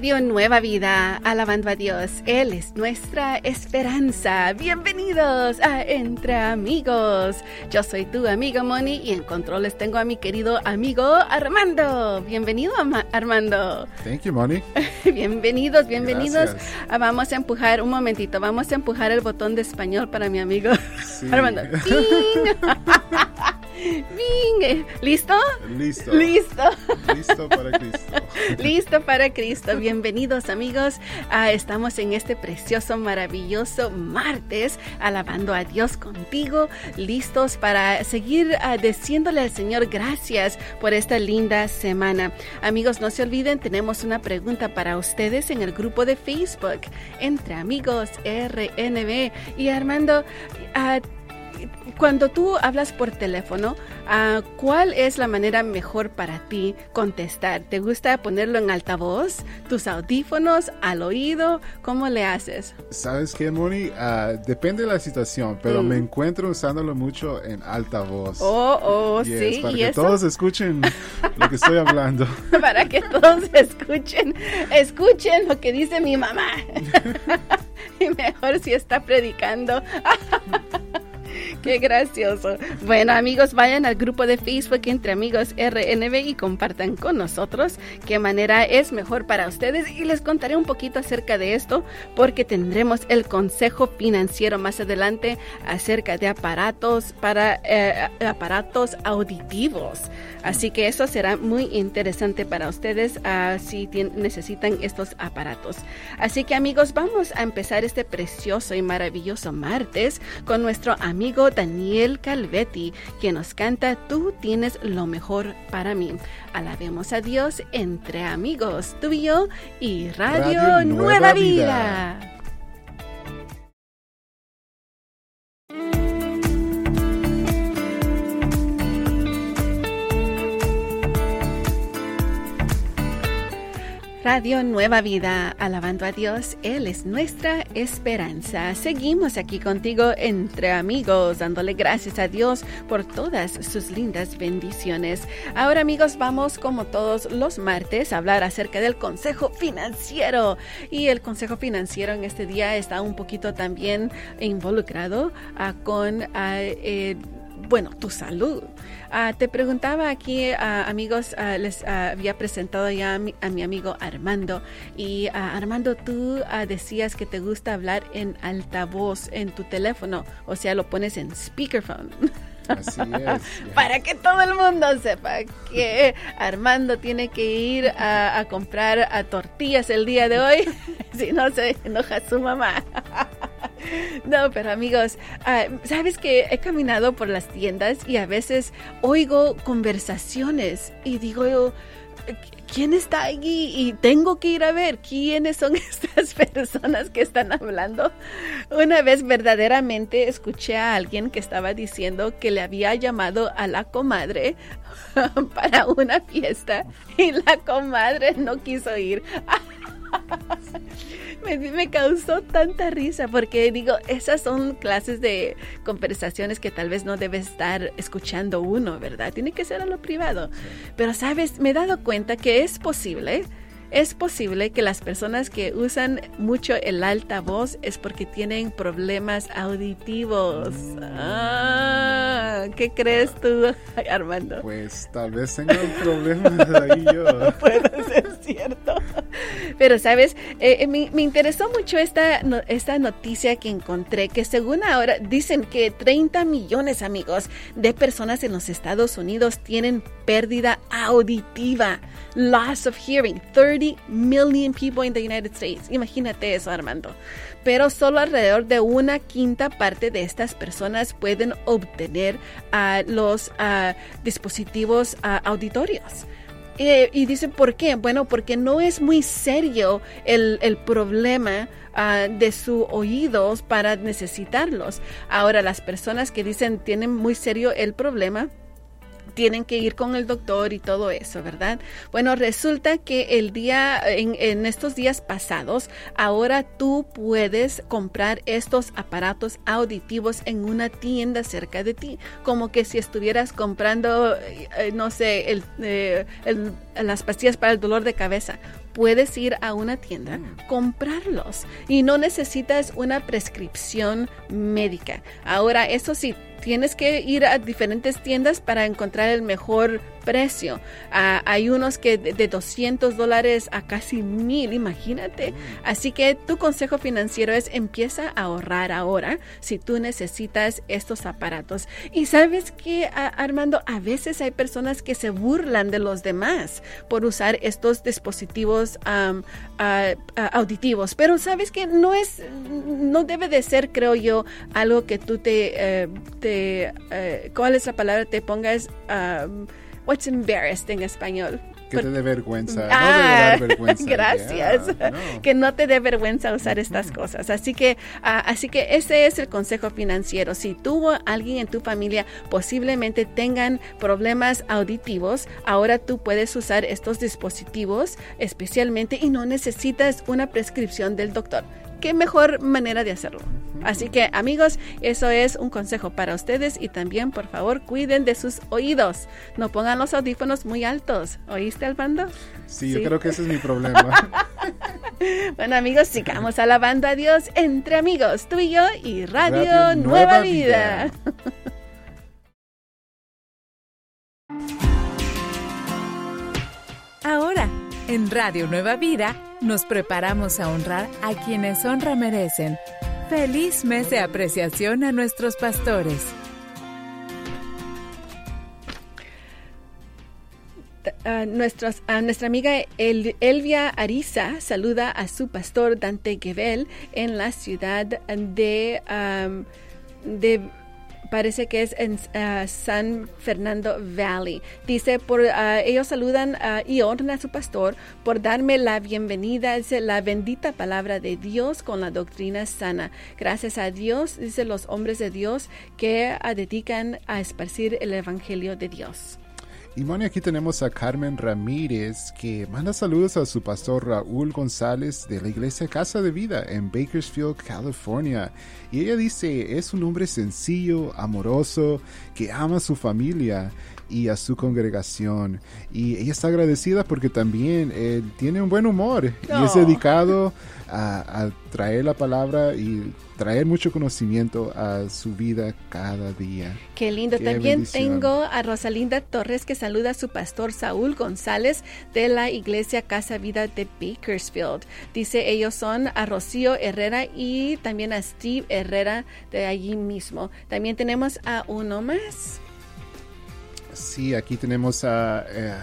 Radio Nueva Vida, alabando a Dios. Él es nuestra esperanza. Bienvenidos a Entre Amigos. Yo soy tu amiga Moni y en controles tengo a mi querido amigo Armando. Bienvenido, Armando. Thank you, Moni. bienvenidos, bienvenidos. Ah, vamos a empujar un momentito. Vamos a empujar el botón de español para mi amigo Armando. ¿Listo? Listo. Listo. Listo para Cristo. Listo para Cristo. Bienvenidos amigos. Ah, estamos en este precioso, maravilloso martes, alabando a Dios contigo, listos para seguir uh, diciéndole al Señor gracias por esta linda semana. Amigos, no se olviden, tenemos una pregunta para ustedes en el grupo de Facebook, Entre Amigos RNB. Y Armando, uh, cuando tú hablas por teléfono, uh, ¿cuál es la manera mejor para ti contestar? ¿Te gusta ponerlo en altavoz, tus audífonos, al oído? ¿Cómo le haces? ¿Sabes qué, Moni? Uh, depende de la situación, pero mm. me encuentro usándolo mucho en altavoz. Oh, oh, sí. Para que todos escuchen lo que estoy hablando. para que todos escuchen, escuchen lo que dice mi mamá. y mejor si está predicando. Qué gracioso. Bueno, amigos, vayan al grupo de Facebook Entre Amigos RNB y compartan con nosotros qué manera es mejor para ustedes y les contaré un poquito acerca de esto porque tendremos el consejo financiero más adelante acerca de aparatos para eh, aparatos auditivos. Así que eso será muy interesante para ustedes uh, si necesitan estos aparatos. Así que amigos, vamos a empezar este precioso y maravilloso martes con nuestro amigo Daniel Calvetti, que nos canta Tú tienes lo mejor para mí. Alabemos a Dios entre amigos, tú y yo y Radio, Nueva, Vida. Radio Nueva Vida, alabando a Dios, Él es nuestra esperanza. Seguimos aquí contigo entre amigos, dándole gracias a Dios por todas sus lindas bendiciones. Ahora amigos, vamos como todos los martes a hablar acerca del consejo financiero. Y el consejo financiero en este día está un poquito también involucrado ah, con... Eh, bueno, tu salud. Ah, te preguntaba aquí, ah, amigos, ah, les había presentado ya a mi, amigo Armando. Y Armando, tú decías que te gusta hablar en altavoz en tu teléfono, o sea, lo pones en speakerphone. Así es. Para que todo el mundo sepa que Armando tiene que ir a, comprar a tortillas el día de hoy, si no se enoja su mamá. No, pero amigos, ah, sabes que he caminado por las tiendas y a veces oigo conversaciones y digo yo, ¿quién está allí? Y tengo que ir a ver quiénes son estas personas que están hablando. Una vez verdaderamente escuché a alguien que estaba diciendo que le había llamado a la comadre para una fiesta y la comadre no quiso ir. me, causó tanta risa porque digo, esas son clases de conversaciones que tal vez no debe estar escuchando uno, ¿verdad? Tiene que ser a lo privado. Pero, ¿sabes? Me he dado cuenta que es posible es posible que las personas que usan mucho el altavoz es porque tienen problemas auditivos. Ah, ¿Qué crees tú, Armando? Pues tal vez tenga problemas ahí yo. Puede ser cierto. Pero, ¿sabes? Eh, eh, me, interesó mucho esta, esta noticia que encontré, que según ahora dicen que 30 millones, amigos, de personas en los Estados Unidos tienen pérdida auditiva, loss of hearing. 30 million people in the United States. Imagínate eso, Armando. Pero solo alrededor de una quinta parte de estas personas pueden obtener uh, los uh, dispositivos uh, auditorios. Eh, y dicen, ¿por qué? Bueno, porque no es muy serio el, el problema de sus oídos para necesitarlos. Ahora, las personas que dicen tienen muy serio el problema, tienen que ir con el doctor y todo eso, ¿verdad? Bueno, resulta que el día, en, en, estos días pasados, ahora tú puedes comprar estos aparatos auditivos en una tienda cerca de ti, como que si estuvieras comprando, eh, no sé, el, eh, el, las pastillas para el dolor de cabeza puedes ir a una tienda, mm. comprarlos y no necesitas una prescripción médica. Ahora, eso sí, tienes que ir a diferentes tiendas para encontrar el mejor precio. Ah, hay unos que de, 200 dólares a casi mil, imagínate. Mm. Así que tu consejo financiero es empieza a ahorrar ahora si tú necesitas estos aparatos. Y sabes que, Armando, a veces hay personas que se burlan de los demás por usar estos dispositivos auditivos, pero sabes que no es, no debe de ser, creo yo, algo que tú te, eh, te eh, ¿cuál es la palabra? Te pongas what's embarrassed en español. Que te dé vergüenza. Ah, no vergüenza. Gracias. Que no te dé vergüenza usar estas cosas. Así que, ah, así que ese es el consejo financiero. Si tú o alguien en tu familia posiblemente tengan problemas auditivos, ahora tú puedes usar estos dispositivos especialmente y no necesitas una prescripción del doctor qué mejor manera de hacerlo. Así que amigos, eso es un consejo para ustedes y también por favor cuiden de sus oídos. No pongan los audífonos muy altos. ¿Oíste, Albando? Sí, yo creo que ese es mi problema. bueno amigos, sigamos alabando a Dios entre amigos, tú y yo y Radio, Nueva, Vida. Ahora, en Radio Nueva Vida, nos preparamos a honrar a quienes honra merecen. Feliz mes de apreciación a nuestros pastores. nuestra amiga Elvia Ariza saluda a su pastor Dante Gebel en la ciudad de, de parece que es en ah, San Fernando Valley. Dice, por ah, ellos saludan ah, y honran a su pastor por darme la bienvenida, dice la bendita palabra de Dios con la doctrina sana. Gracias a Dios, dice los hombres de Dios que dedican a esparcir el evangelio de Dios. Y Moni, aquí tenemos a Carmen Ramírez que manda saludos a su pastor Raúl González de la iglesia Casa de Vida en Bakersfield, California. Y ella dice, es un hombre sencillo, amoroso, que ama a su familia y a su congregación. Y ella está agradecida porque también eh, tiene un buen humor y es dedicado a, traer la palabra y traer mucho conocimiento a su vida cada día. Qué lindo. También tengo a Rosalinda Torres que saluda a su pastor Saúl González de la iglesia Casa Vida de Bakersfield. Dice ellos son a Rocío Herrera y también a Steve Herrera de allí mismo. También tenemos a uno más. Sí, aquí tenemos a eh,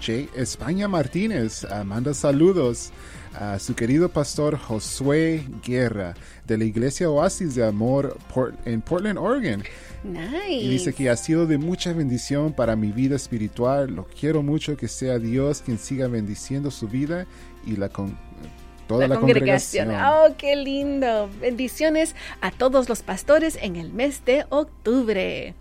Jay España Martínez. manda saludos a su querido pastor Josué Guerra de la iglesia Oasis de Amor en Portland, Oregon. Nice. Y dice que ha sido de mucha bendición para mi vida espiritual. Lo quiero mucho que sea Dios quien siga bendiciendo su vida y la con toda la, congregación. Oh, qué lindo. Bendiciones a todos los pastores en el mes de octubre.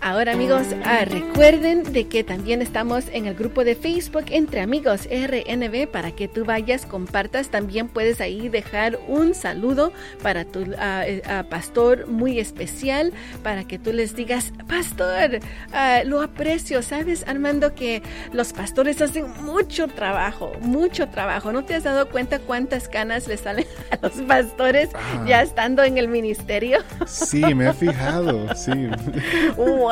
Ahora amigos, ah, recuerden de que también estamos en el grupo de Facebook Entre Amigos RNB para que tú vayas, compartas. También puedes ahí dejar un saludo para tu ah, eh, ah, pastor muy especial, para que tú les digas, pastor, lo aprecio. Sabes, Armando, que los pastores hacen mucho trabajo, mucho trabajo. ¿No te has dado cuenta cuántas canas le salen a los pastores ya estando en el ministerio? Sí, me he fijado, sí. wow,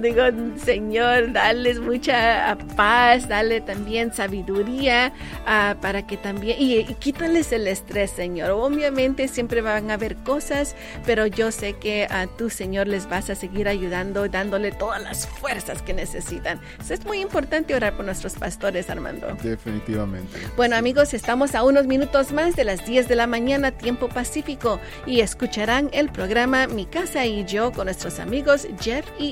digo, Señor, dales mucha paz, dale también sabiduría uh, para que también, y, quítales el estrés, Señor. Obviamente siempre van a haber cosas, pero yo sé que a tu Señor les vas a seguir ayudando, dándole todas las fuerzas que necesitan. es muy importante orar por nuestros pastores, Armando. Definitivamente. Bueno, amigos, estamos a unos minutos más de las 10 de la mañana, tiempo pacífico, y escucharán el programa Mi Casa y Yo con nuestros amigos Jeff y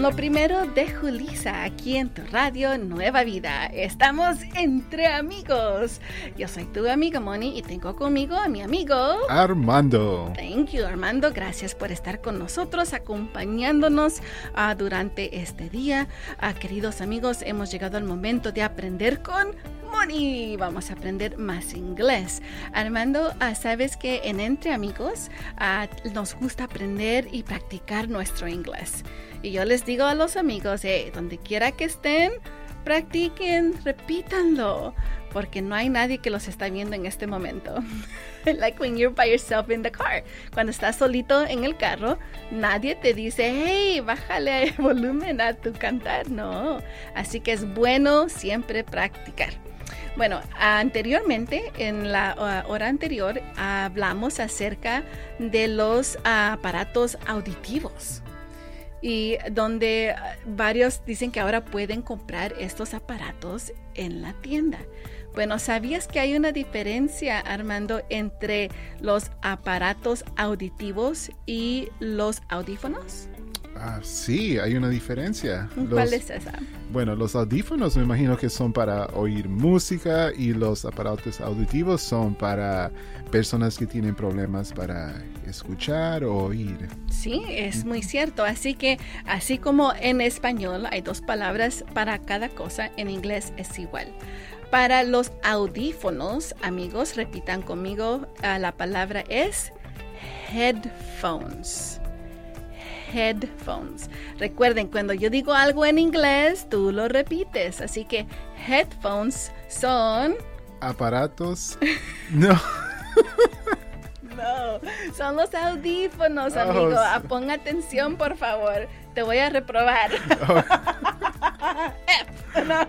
Lo primero de Julisa aquí en tu radio Nueva Vida. Estamos entre amigos. Yo soy tu amiga Moni y tengo conmigo a mi amigo Armando. Thank you Armando, gracias por estar con nosotros, acompañándonos uh, durante este día. Uh, queridos amigos, hemos llegado al momento de aprender con Moni. Vamos a aprender más inglés. Armando, uh, sabes que en Entre Amigos nos gusta aprender y practicar nuestro inglés. Y yo les digo a los amigos, eh, donde quiera que estén, practiquen, repítanlo, porque no hay nadie que los está viendo en este momento. like when you're by yourself in the car. Cuando estás solito en el carro, nadie te dice, hey, bájale el volumen a tu cantar. No. Así que es bueno siempre practicar. Bueno, anteriormente, en la hora anterior, hablamos acerca de los aparatos auditivos y donde varios dicen que ahora pueden comprar estos aparatos en la tienda. Bueno, ¿sabías que hay una diferencia, Armando, entre los aparatos auditivos y los audífonos? Ah, sí, hay una diferencia. ¿Cuál es esa? Bueno, los audífonos me imagino que son para oír música y los aparatos auditivos son para personas que tienen problemas para escuchar o oír. Sí, es muy cierto. Así que, así como en español hay dos palabras para cada cosa, en inglés es igual. Para los audífonos, amigos, repitan conmigo, ah, la palabra es headphones headphones. Recuerden, cuando yo digo algo en inglés, tú lo repites. Así que headphones son... Aparatos. no. no, son los audífonos, oh, amigo. Ah, pon atención, por favor. Te voy a reprobar. no,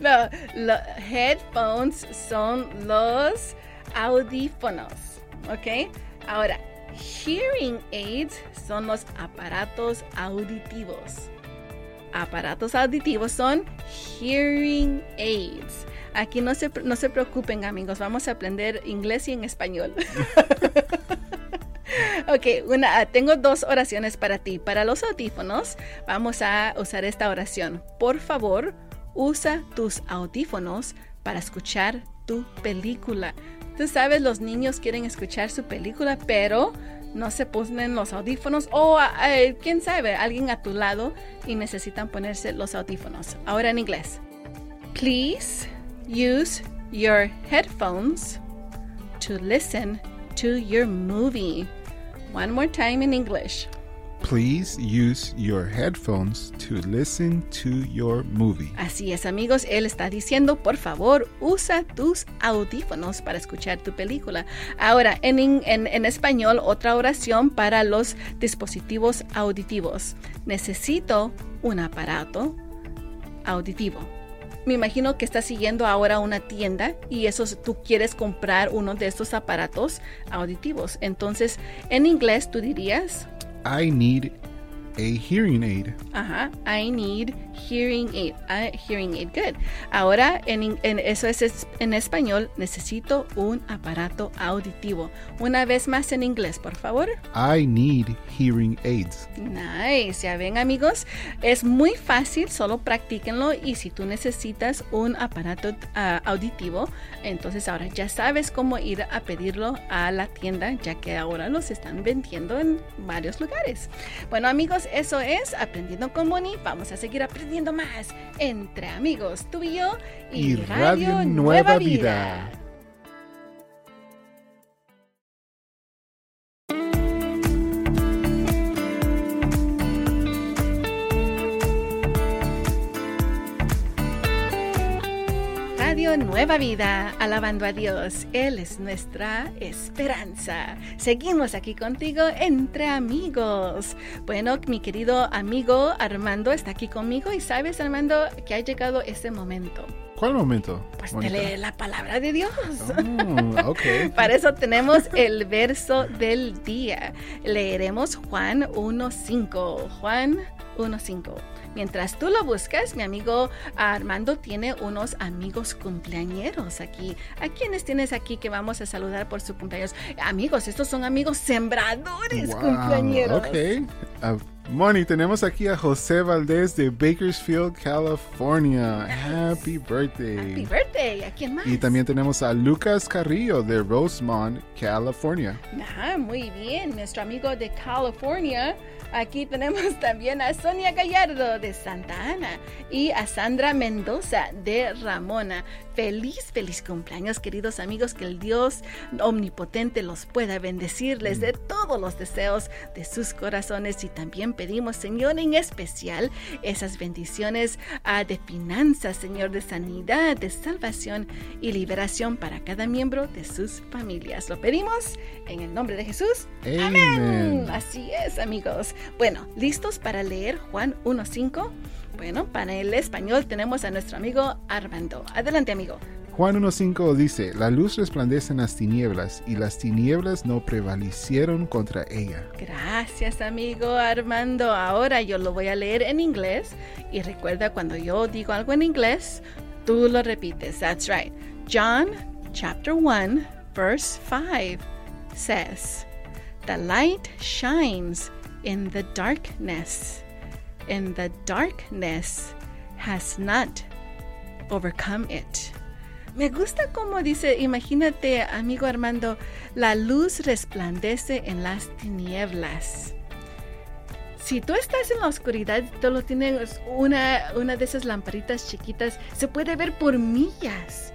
no, los headphones son los audífonos. ¿Ok? Ahora, Hearing aids son los aparatos auditivos. Aparatos auditivos son hearing aids. Aquí no se, no se preocupen amigos, vamos a aprender inglés y en español. ok, una, tengo dos oraciones para ti. Para los audífonos vamos a usar esta oración. Por favor, usa tus audífonos para escuchar tu película. Tú sabes, los niños quieren escuchar su película, pero no se ponen los audífonos o eh, quién sabe, alguien a tu lado y necesitan ponerse los audífonos. Ahora en inglés. Please use your headphones to listen to your movie. One more time in English. Please use your headphones to listen to your movie. Así es, amigos, él está diciendo, por favor, usa tus audífonos para escuchar tu película. Ahora, en, en, en español, otra oración para los dispositivos auditivos. Necesito un aparato auditivo me imagino que estás siguiendo ahora una tienda y eso tú quieres comprar uno de estos aparatos auditivos. Entonces, en inglés tú dirías I need a hearing aid. Ajá, I need hearing aid. Uh, hearing aid, good. Ahora, en, en, eso es en español, necesito un aparato auditivo. Una vez más en inglés, por favor. I need hearing aids. Nice, ya ven amigos, es muy fácil, solo practíquenlo y si tú necesitas un aparato uh, auditivo, entonces ahora ya sabes cómo ir a pedirlo a la tienda, ya que ahora los están vendiendo en varios lugares. Bueno amigos, eso es Aprendiendo con Moni. Vamos a seguir aprendiendo más entre amigos, tú y yo y, Radio, Nueva, Vida. Nueva vida, alabando a Dios. Él es nuestra esperanza. Seguimos aquí contigo entre amigos. Bueno, mi querido amigo Armando está aquí conmigo y sabes, Armando, que ha llegado ese momento. ¿Cuál momento? Pues de leer la palabra de Dios. Oh, okay. Para eso tenemos el verso del día. Leeremos Juan 1.5. Juan 1.5. Mientras tú lo buscas, mi amigo Armando tiene unos amigos cumpleañeros aquí. ¿A quiénes tienes aquí que vamos a saludar por su cumpleaños? Amigos, estos son amigos sembradores cumpleañeros. Ok. Moni, tenemos aquí a José Valdés de Bakersfield, California. Happy birthday. Happy birthday. ¿A quién más? Y también tenemos a Lucas Carrillo de Rosemont, California. Muy bien. Nuestro amigo de California. Aquí tenemos también a Sonia Gallardo de Santa Ana y a Sandra Mendoza de Ramona. Feliz, feliz cumpleaños, queridos amigos. Que el Dios omnipotente los pueda bendecirles de todos los deseos de sus corazones. Y también pedimos, Señor, en especial esas bendiciones ah, de finanzas, Señor, de sanidad, de salvación y liberación para cada miembro de sus familias. Lo pedimos en el nombre de Jesús. Amén. Así es, amigos. Bueno, ¿listos para leer Juan 1.5? Bueno, para el español tenemos a nuestro amigo Armando. Adelante, amigo. Juan 1.5 dice, la luz resplandece en las tinieblas y las tinieblas no prevalecieron contra ella. Gracias, amigo Armando. Ahora yo lo voy a leer en inglés y recuerda cuando yo digo algo en inglés, tú lo repites. That's right. John chapter 1 verse 5 says, The light shines in the darkness, and the darkness has not overcome it. Me gusta como dice, imagínate, amigo Armando, la luz resplandece en las tinieblas. Si tú estás en la oscuridad, lo tienes una, una de esas lamparitas chiquitas, se puede ver por millas,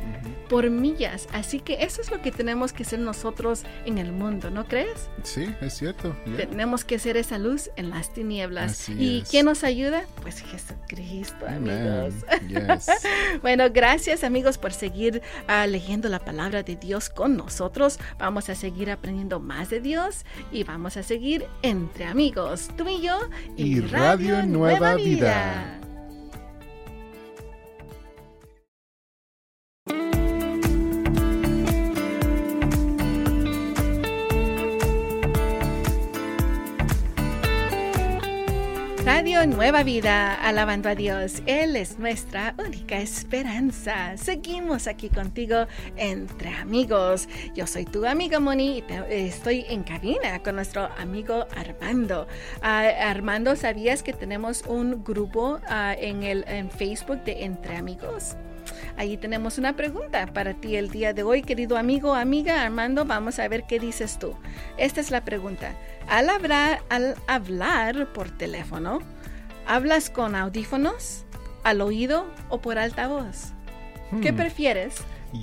por millas. Así que eso es lo que tenemos que ser nosotros en el mundo, ¿no crees? Sí, es cierto. yeah. Tenemos que ser esa luz en las tinieblas. Así ¿Y es. quién nos ayuda? Pues Jesucristo, amigos. Yes. Bueno, gracias amigos por seguir ah, leyendo la palabra de Dios con nosotros. Vamos a seguir aprendiendo más de Dios y vamos a seguir entre amigos, tú y yo Y Radio Nueva Vida. Radio Nueva Vida, alabando a Dios. Él es nuestra única esperanza. Seguimos aquí contigo entre amigos. Yo soy tu amiga Moni y estoy en cabina con nuestro amigo Armando. Ah, Armando, ¿sabías que tenemos un grupo ah, en, el, en Facebook de Entre Amigos? Allí tenemos una pregunta para ti el día de hoy, querido amigo, amiga Armando. Vamos a ver qué dices tú. Esta es la pregunta. Al hablar, al hablar por teléfono, ¿hablas con audífonos, al oído o por altavoz? ¿Qué Hmm. prefieres?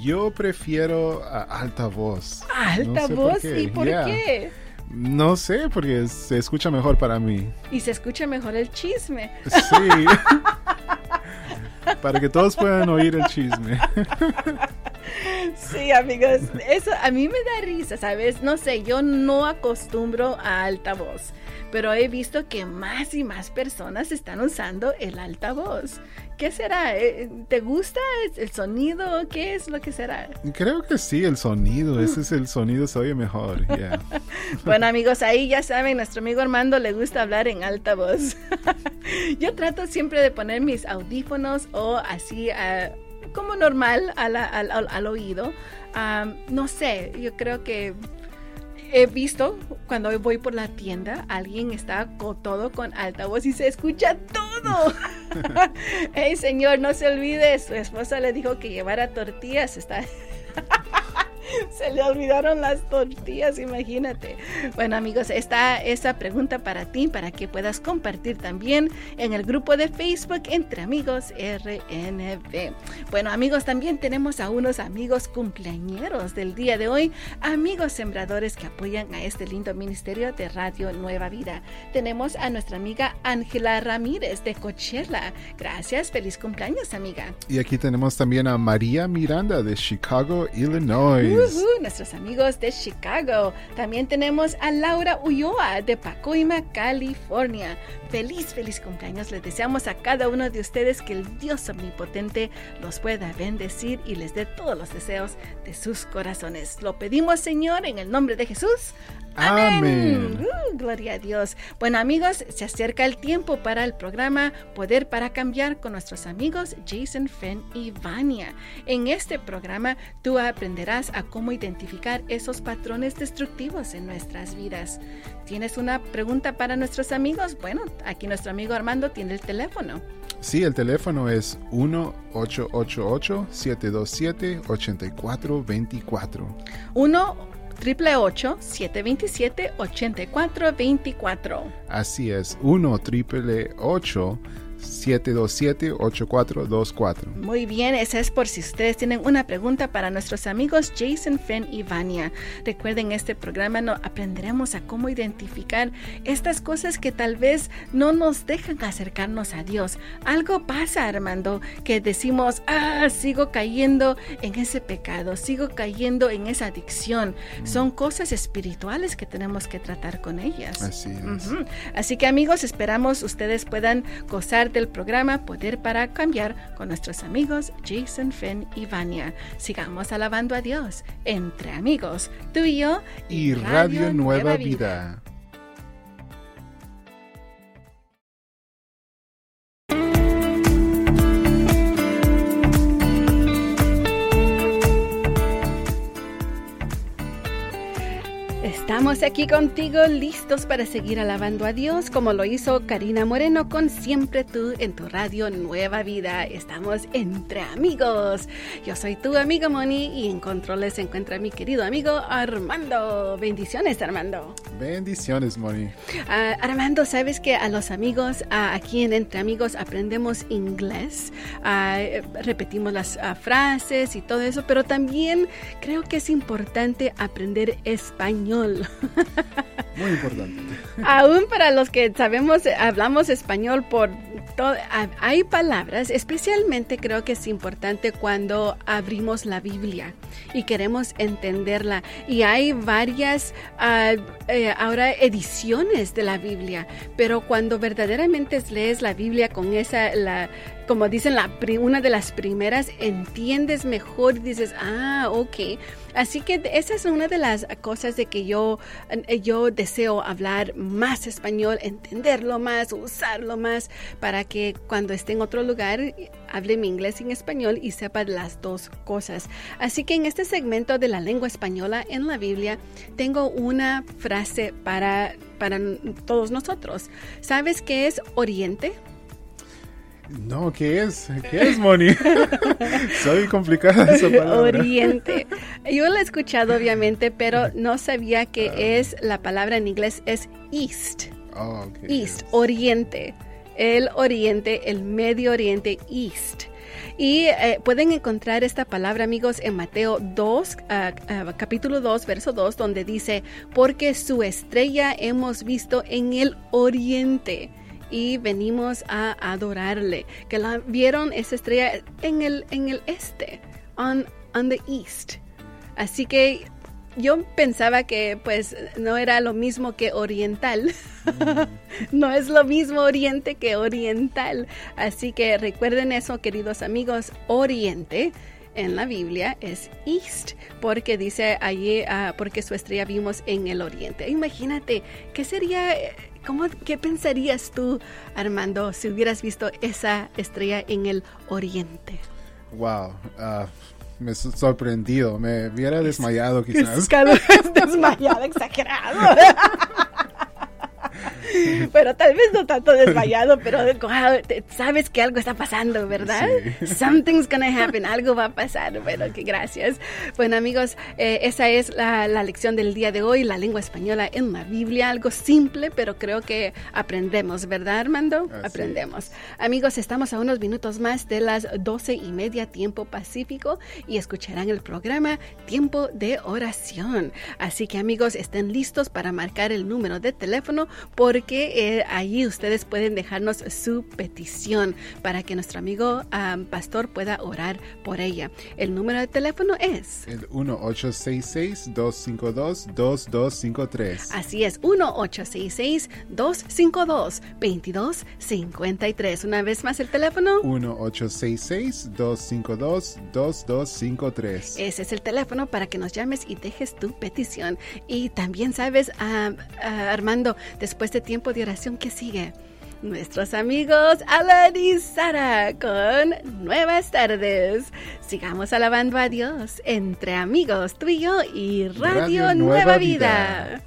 Yo prefiero a alta voz. ¿Alta No sé qué. ¿Y por Yeah. qué? No sé, porque se escucha mejor para mí. Y se escucha mejor el chisme. Sí. para que todos puedan oír el chisme. Sí, amigos, eso a mí me da risa, ¿sabes? No sé, yo no acostumbro a altavoz, pero he visto que más y más personas están usando el altavoz. ¿Qué será? Eh, ¿Te gusta el sonido? ¿Qué es lo que será? Creo que sí, el sonido. Ese es el sonido, se oye mejor. yeah. Bueno, amigos, ahí ya saben, nuestro amigo Armando le gusta hablar en alta voz. Yo trato siempre de poner mis audífonos o así ah, como normal a la- al, al- al oído. Am, no sé, yo creo que he visto cuando voy por la tienda, alguien está con todo con altavoz y se escucha todo. Hey, señor, no se olvide, su esposa le dijo que llevara tortillas. Está... Se le olvidaron las tortillas, imagínate. Bueno, amigos, está esa pregunta para ti, para que puedas compartir también en el grupo de Facebook Entre Amigos RNB. Bueno, amigos, también tenemos a unos amigos cumpleañeros del día de hoy, amigos sembradores que apoyan a este lindo ministerio de Radio Nueva Vida. Tenemos a nuestra amiga Ángela Ramírez de Coachella. Gracias, feliz cumpleaños, amiga. Y aquí tenemos también a María Miranda de Chicago, Illinois. Nuestros amigos de Chicago. También tenemos a Laura Ulloa de Pacoima, California. Feliz, feliz cumpleaños. Les deseamos a cada uno de ustedes que el Dios omnipotente los pueda bendecir y les dé todos los deseos de sus corazones. Lo pedimos, Señor, en el nombre de Jesús. Amén. Uh, gloria a Dios. Bueno amigos, se acerca el tiempo para el programa Poder para Cambiar con nuestros amigos Jason, Fenn y Vania. En este programa tú aprenderás a cómo identificar esos patrones destructivos en nuestras vidas. ¿Tienes una pregunta para nuestros amigos? Bueno, aquí nuestro amigo Armando tiene el teléfono. Sí, el teléfono es 1-888-727-8424. 1 888-727-8424. Así es, 1 888 727-8424. Muy bien, esa es por si ustedes tienen una pregunta para nuestros amigos Jason, Fenn y Vania. Recuerden, este programa no aprenderemos a cómo identificar estas cosas que tal vez no nos dejan acercarnos a Dios. Algo pasa, Armando, que decimos, ah, sigo cayendo en ese pecado, sigo cayendo en esa adicción. Mm. Son cosas espirituales que tenemos que tratar con ellas. Así es. Así que amigos, esperamos ustedes puedan gozar del programa Poder para Cambiar con nuestros amigos Jason, Finn y Vania. Sigamos alabando a Dios entre amigos, tú y yo y, Radio, Nueva, Vida. Estamos aquí contigo listos para seguir alabando a Dios como lo hizo Karina Moreno con Siempre tú en tu radio Nueva Vida. Estamos entre amigos. Yo soy tu amiga Moni y en controles se encuentra mi querido amigo Armando. Bendiciones Armando. Bendiciones Moni. Ah, Armando, sabes que a los amigos uh, aquí en Entre Amigos aprendemos inglés, uh, repetimos las frases y todo eso, pero también creo que es importante aprender español. Muy importante. Aún para los que sabemos, hablamos español por todo, hay palabras, especialmente creo que es importante cuando abrimos la Biblia y queremos entenderla. Y hay varias uh, eh, ahora ediciones de la Biblia, pero cuando verdaderamente lees la Biblia con esa, la, como dicen, la, una de las primeras, entiendes mejor y dices, ah, ok. Así que esa es una de las cosas de que yo, eh, yo deseo hablar más español, entenderlo más, usarlo más, para que cuando esté en otro lugar hable mi inglés y en español y sepa las dos cosas. Así que en este segmento de la lengua española en la Biblia tengo una frase para, para todos nosotros. ¿Sabes qué es oriente? No, ¿qué es? ¿Qué es, Moni? Soy complicada esa palabra. Oriente. Yo la he escuchado, obviamente, pero no sabía que ah. es, la palabra en inglés es east. Oh, east, oriente. El oriente, el medio oriente, east. Y eh, pueden encontrar esta palabra, amigos, en Mateo 2, ah, ah, capítulo 2, verso 2, donde dice, porque su estrella hemos visto en el oriente y venimos a adorarle. Que la vieron esa estrella en el, en el este, on, on the east. Así que yo pensaba que pues no era lo mismo que oriental. no es lo mismo oriente que oriental. Así que recuerden eso, queridos amigos, oriente en la Biblia es East, porque dice allí, uh, porque su estrella vimos en el oriente. Imagínate, ¿qué sería ¿Cómo, ¿Qué pensarías tú, Armando, si hubieras visto esa estrella en el oriente? Wow, uh, me sorprendido, me hubiera desmayado quizás. desmayado, exagerado. pero tal vez no tanto desmayado, pero sabes que algo está pasando, ¿verdad? Something's gonna happen, algo va a pasar. Bueno, que gracias. Bueno, amigos, eh, esa es la, lección del día de hoy, la lengua española en la Biblia, algo simple, pero creo que aprendemos, ¿verdad, Armando? Aprendemos. Amigos, estamos a unos minutos más de las doce y media tiempo pacífico y escucharán el programa Tiempo de Oración. Así que, amigos, estén listos para marcar el número de teléfono porque que eh, allí ustedes pueden dejarnos su petición para que nuestro amigo pastor pueda orar por ella. El número de teléfono es el 1-866-252-2253. Así es, 1-866-252-2253. Una vez más el teléfono. 1-866-252-2253. Ese es el teléfono para que nos llames y dejes tu petición. Y también sabes, ah, ah, Armando, después de tiempo de oración, ¿qué sigue? Nuestros amigos Alan y Sara con Nuevas Tardes. Sigamos alabando a Dios entre amigos, tú y yo y Radio, Nueva, Vida.